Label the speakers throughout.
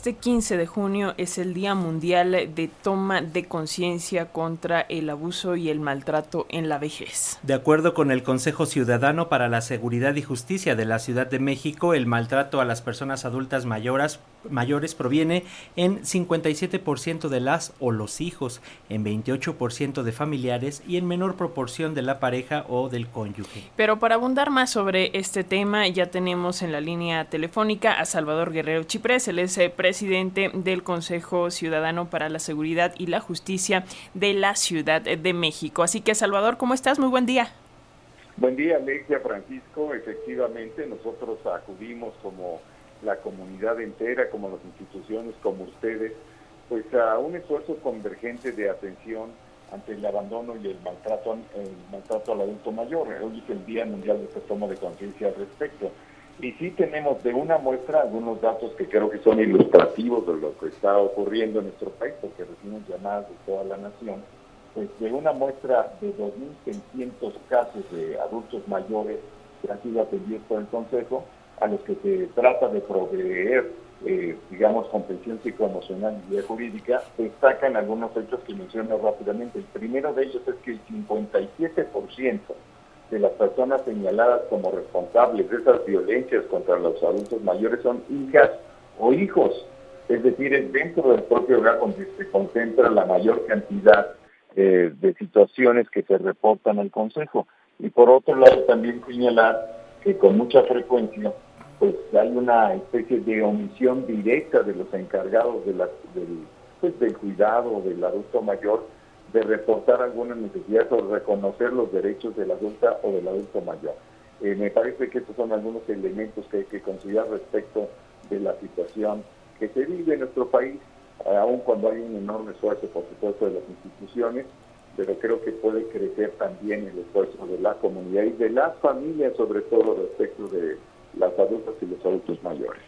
Speaker 1: Este 15 de junio es el Día Mundial de Toma de Conciencia contra el Abuso y el Maltrato en la Vejez.
Speaker 2: De acuerdo con el Consejo Ciudadano para la Seguridad y Justicia de la Ciudad de México, el maltrato a las personas adultas mayores, mayores proviene en 57% de las o los hijos, en 28% de familiares y en menor proporción de la pareja o del cónyuge.
Speaker 1: Pero para abundar más sobre este tema, ya tenemos en la línea telefónica a Salvador Guerrero Chiprés, el es presidente del Consejo Ciudadano para la Seguridad y la Justicia de la Ciudad de México. Así que, Salvador, ¿cómo estás? Muy buen día.
Speaker 3: Buen día, Alexia Francisco. Efectivamente, nosotros acudimos como la comunidad entera, como las instituciones, como ustedes, pues a un esfuerzo convergente de atención ante el abandono y el maltrato, el maltrato al adulto mayor. Hoy es el Día Mundial de Toma de Conciencia al respecto. Y sí tenemos de una muestra algunos datos que creo que son ilustrativos de lo que está ocurriendo en nuestro país, porque recibimos llamadas de toda la nación, pues de una muestra de 2.600 casos de adultos mayores que han sido atendidos por el Consejo, a los que se trata de proveer, eh, digamos, comprensión psicoemocional y jurídica, destacan algunos hechos que menciono rápidamente. El primero de ellos es que el 57% de las personas señaladas como responsables de esas violencias contra los adultos mayores son hijas o hijos, es decir, dentro del propio hogar donde se concentra la mayor cantidad eh, de situaciones que se reportan al Consejo. Y por otro lado, también señalar que con mucha frecuencia pues hay una especie de omisión directa de los encargados del, pues, del cuidado del adulto mayor de reportar alguna necesidad o reconocer los derechos del adulta o del adulto mayor. Eh, me parece que estos son algunos elementos que hay que considerar respecto de la situación que se vive en nuestro país, aun cuando hay un enorme esfuerzo, por supuesto, de las instituciones, pero creo que puede crecer también el esfuerzo de la comunidad y de las familias, sobre todo respecto de las adultas y los adultos mayores.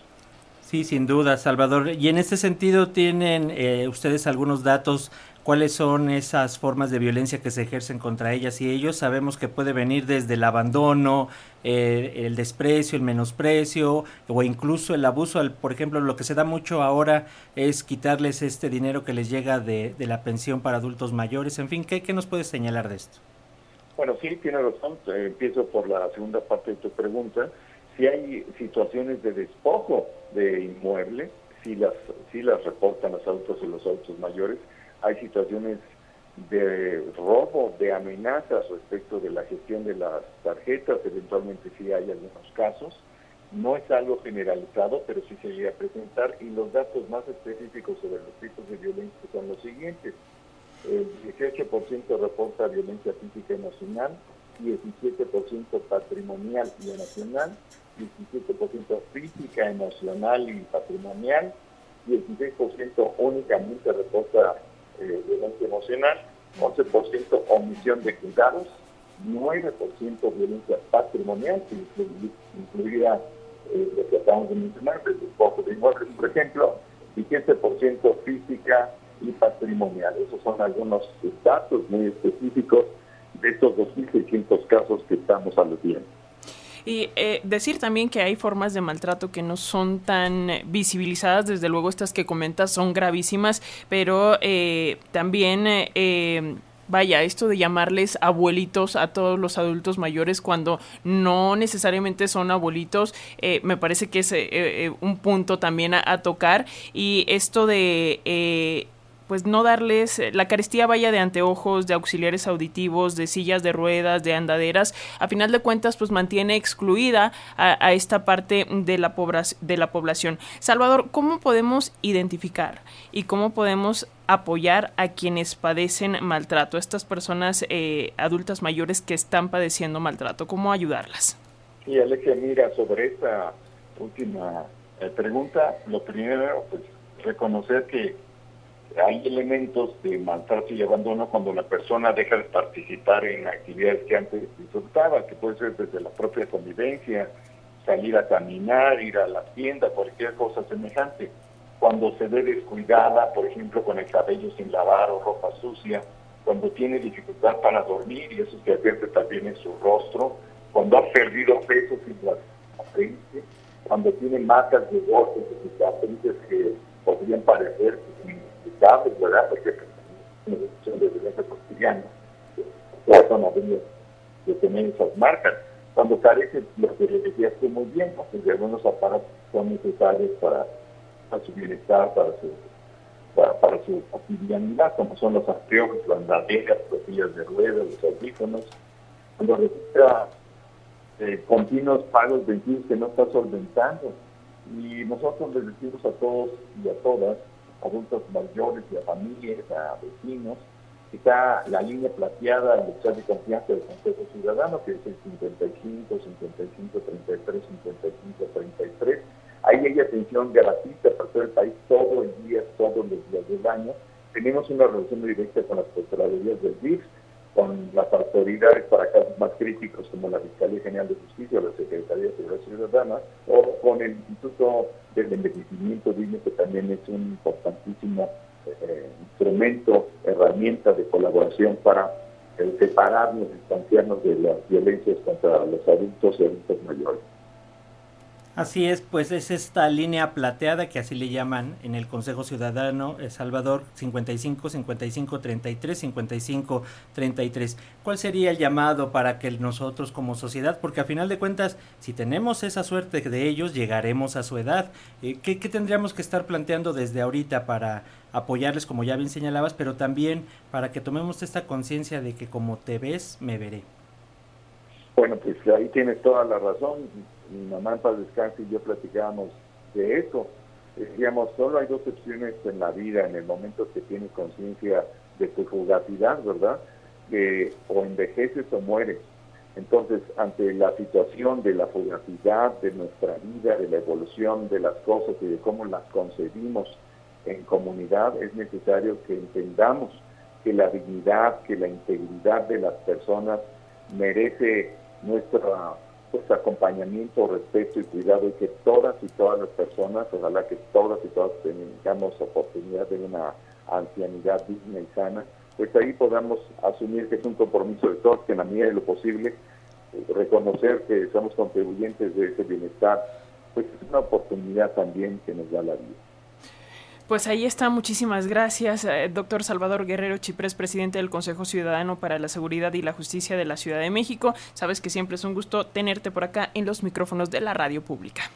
Speaker 2: Sí, sin duda, Salvador. Y en este sentido, ¿tienen eh, ustedes algunos datos cuáles son esas formas de violencia que se ejercen contra ellas y ellos. Sabemos que puede venir desde el abandono, el desprecio, el menosprecio o incluso el abuso. Por ejemplo, lo que se da mucho ahora es quitarles este dinero que les llega de, la pensión para adultos mayores. En fin, ¿qué, nos puedes señalar de esto?
Speaker 3: Bueno, sí, tiene razón. Eh, empiezo por la segunda parte de tu pregunta. Si hay situaciones de despojo de inmuebles, si las, si las reportan los adultos y los adultos mayores, hay situaciones de robo, de amenazas respecto de la gestión de las tarjetas, eventualmente sí hay algunos casos. No es algo generalizado, pero sí se llega a presentar y los datos más específicos sobre los tipos de violencia son los siguientes. El 18% reporta violencia física emocional, 17% patrimonial y emocional, 17% física, emocional y patrimonial, 16% únicamente reporta eh, violencia emocional, 11% omisión de cuidados, 9% violencia patrimonial, que incluiría eh, lo que acabamos de mencionar, el poco de inmuebles, por ejemplo, y 15% física y patrimonial. Esos son algunos datos muy específicos de estos 2.600 casos que estamos aludiendo.
Speaker 1: Y eh, decir también que hay formas de maltrato que no son tan visibilizadas, desde luego estas que comentas son gravísimas, pero eh, también... Eh, vaya, esto de llamarles abuelitos a todos los adultos mayores cuando no necesariamente son abuelitos, me parece que es un punto también a, tocar. Y esto de pues no darles eh, la carestía vaya de anteojos, de auxiliares auditivos, de sillas de ruedas, de andaderas, a final de cuentas pues mantiene excluida a, esta parte de la, de la población. Salvador, ¿cómo podemos identificar y cómo podemos apoyar a quienes padecen maltrato, a estas personas eh, adultas mayores que están padeciendo maltrato? ¿Cómo ayudarlas?
Speaker 3: Sí, Alexia, mira, sobre esta última eh, pregunta, lo primero, pues reconocer que hay elementos de maltrato y abandono cuando la persona deja de participar en actividades que antes disfrutaba, que puede ser desde la propia convivencia, salir a caminar, ir a la tienda, cualquier cosa semejante. Cuando se ve descuidada, por ejemplo, con el cabello sin lavar o ropa sucia, cuando tiene dificultad para dormir y eso se advierte también en su rostro, cuando ha perdido peso sin las cuando tiene marcas de golpes y cicatrices que inevitables, ¿verdad? Porque pues, son de violencia cotidiana, ya son avenidas de tener esas marcas. Cuando carece, lo que les decía muy bien, porque algunos aparatos son necesarios para, para su bienestar, para su para, para, su cotidianidad, como son los anteojos, las andaderas, las sillas de ruedas, los audífonos, cuando registra eh, continuos pagos vencidos que no está solventando. Y nosotros les decimos a todos y a todas adultos mayores y a familias, a vecinos, está la línea plateada el chat de confianza del Consejo Ciudadano, que es el 55, 55, 33, 55, 33. Ahí hay atención gratuita para todo el país todo el día, todos los días del año. Tenemos una relación directa con las Procuradurías del DIF, con las autoridades para casos más críticos como la Fiscalía General de Justicia o la Secretaría de Seguridad Ciudadana, o con el Instituto del Envejecimiento Digno, que también es un importantísimo eh, instrumento, herramienta de colaboración para eh, separarnos, distanciarnos de las violencias contra los adultos y adultos mayores.
Speaker 2: Así es, pues es esta línea plateada que así le llaman en el Consejo Ciudadano El Salvador 55 55 33 55 33. ¿Cuál sería el llamado para que nosotros como sociedad, porque a final de cuentas, si tenemos esa suerte de ellos, llegaremos a su edad? Eh, ¿qué, ¿Qué tendríamos que estar planteando desde ahorita para apoyarles, como ya bien señalabas, pero también para que tomemos esta conciencia de que como te ves, me veré?
Speaker 3: Bueno, pues ahí tienes toda la razón mi mamá en paz descanse y yo platicábamos de eso. Decíamos, solo hay dos opciones en la vida, en el momento que tienes conciencia de tu fugacidad, ¿verdad? Que o envejeces o mueres. Entonces, ante la situación de la fugacidad de nuestra vida, de la evolución de las cosas y de cómo las concebimos en comunidad, es necesario que entendamos que la dignidad, que la integridad de las personas merece nuestra pues acompañamiento, respeto y cuidado y que todas y todas las personas, ojalá que todas y todas tengamos oportunidad de una ancianidad digna y sana, pues ahí podamos asumir que es un compromiso de todos, que en la medida de lo posible, eh, reconocer que somos contribuyentes de ese bienestar, pues es una oportunidad también que nos da la vida.
Speaker 1: Pues ahí está, muchísimas gracias, eh, doctor Salvador Guerrero Chiprés, presidente del Consejo Ciudadano para la Seguridad y la Justicia de la Ciudad de México. Sabes que siempre es un gusto tenerte por acá en los micrófonos de la radio pública.